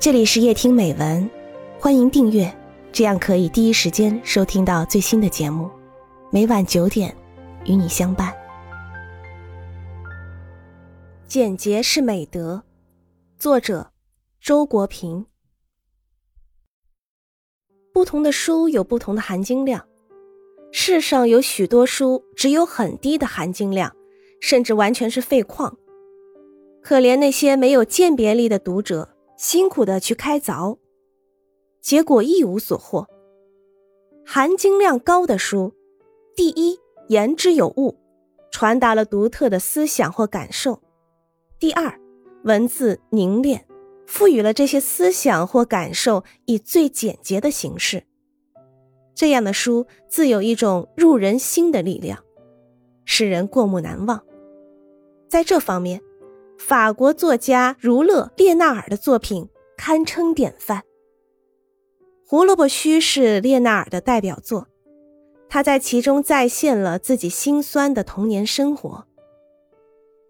这里是夜听美文，欢迎订阅，这样可以第一时间收听到最新的节目。每晚九点，与你相伴。简洁是美德，作者周国平。不同的书有不同的含金量，世上有许多书只有很低的含金量，甚至完全是废矿。可怜那些没有鉴别力的读者。辛苦的去开凿，结果一无所获。含金量高的书，第一，言之有物，传达了独特的思想或感受；第二，文字凝练，赋予了这些思想或感受以最简洁的形式。这样的书自有一种入人心的力量，使人过目难忘。在这方面。法国作家儒勒·列纳尔的作品堪称典范，《胡萝卜须》是列纳尔的代表作，他在其中再现了自己心酸的童年生活。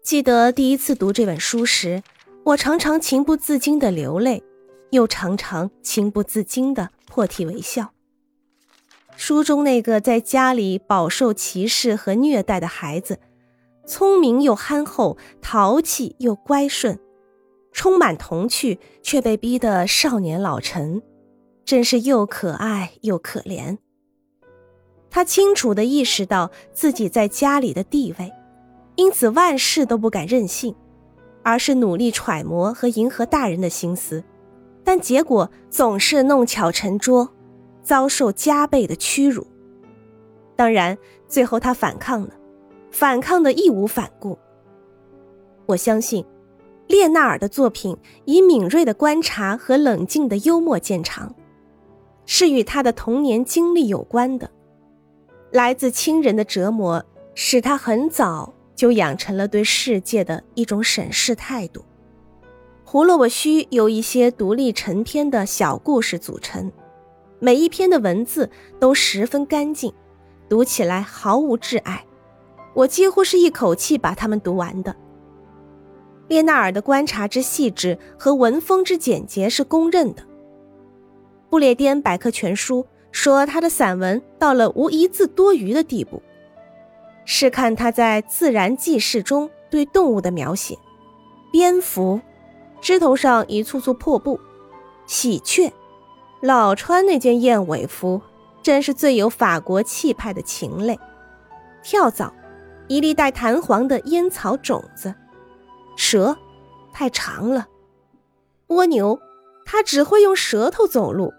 记得第一次读这本书时，我常常情不自禁的流泪，又常常情不自禁的破涕为笑。书中那个在家里饱受歧视和虐待的孩子。聪明又憨厚，淘气又乖顺，充满童趣，却被逼得少年老成，真是又可爱又可怜。他清楚地意识到自己在家里的地位，因此万事都不敢任性，而是努力揣摩和迎合大人的心思，但结果总是弄巧成拙，遭受加倍的屈辱。当然，最后他反抗了。反抗的义无反顾。我相信，列纳尔的作品以敏锐的观察和冷静的幽默见长，是与他的童年经历有关的。来自亲人的折磨，使他很早就养成了对世界的一种审视态度。《胡萝卜须》由一些独立成篇的小故事组成，每一篇的文字都十分干净，读起来毫无挚爱。我几乎是一口气把它们读完的。列纳尔的观察之细致和文风之简洁是公认的。不列颠百科全书说他的散文到了无一字多余的地步。试看他在《自然纪事》中对动物的描写：蝙蝠，枝头上一簇簇破布；喜鹊，老穿那件燕尾服，真是最有法国气派的禽类；跳蚤。一粒带弹簧的烟草种子，蛇太长了；蜗牛，它只会用舌头走路。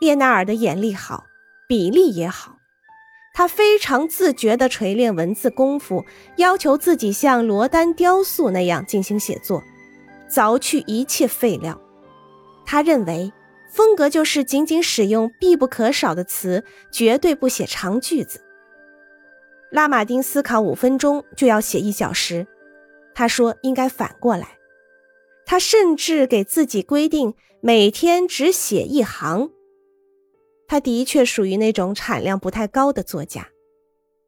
列纳尔的眼力好，笔力也好，他非常自觉地锤炼文字功夫，要求自己像罗丹雕塑那样进行写作，凿去一切废料。他认为，风格就是仅仅使用必不可少的词，绝对不写长句子。拉马丁思考五分钟就要写一小时，他说应该反过来。他甚至给自己规定每天只写一行。他的确属于那种产量不太高的作家。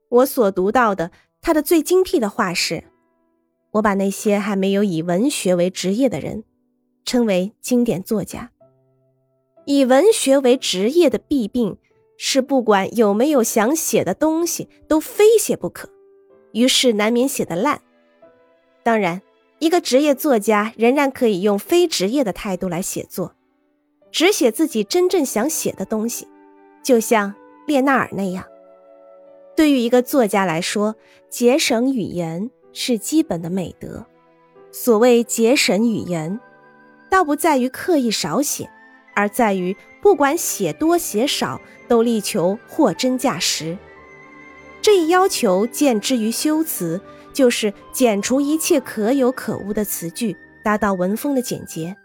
我所读到的他的最精辟的话是：我把那些还没有以文学为职业的人称为经典作家。以文学为职业的弊病。是不管有没有想写的东西，都非写不可，于是难免写得烂。当然，一个职业作家仍然可以用非职业的态度来写作，只写自己真正想写的东西，就像列纳尔那样。对于一个作家来说，节省语言是基本的美德。所谓节省语言，倒不在于刻意少写。而在于，不管写多写少，都力求货真价实。这一要求见之于修辞，就是剪除一切可有可无的词句，达到文风的简洁。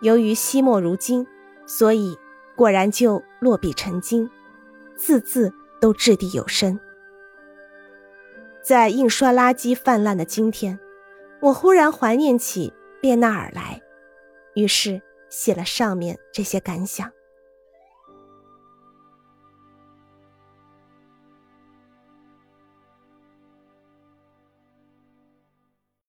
由于惜墨如金，所以果然就落笔成金，字字都掷地有声。在印刷垃圾泛滥的今天，我忽然怀念起列纳尔来，于是。写了上面这些感想。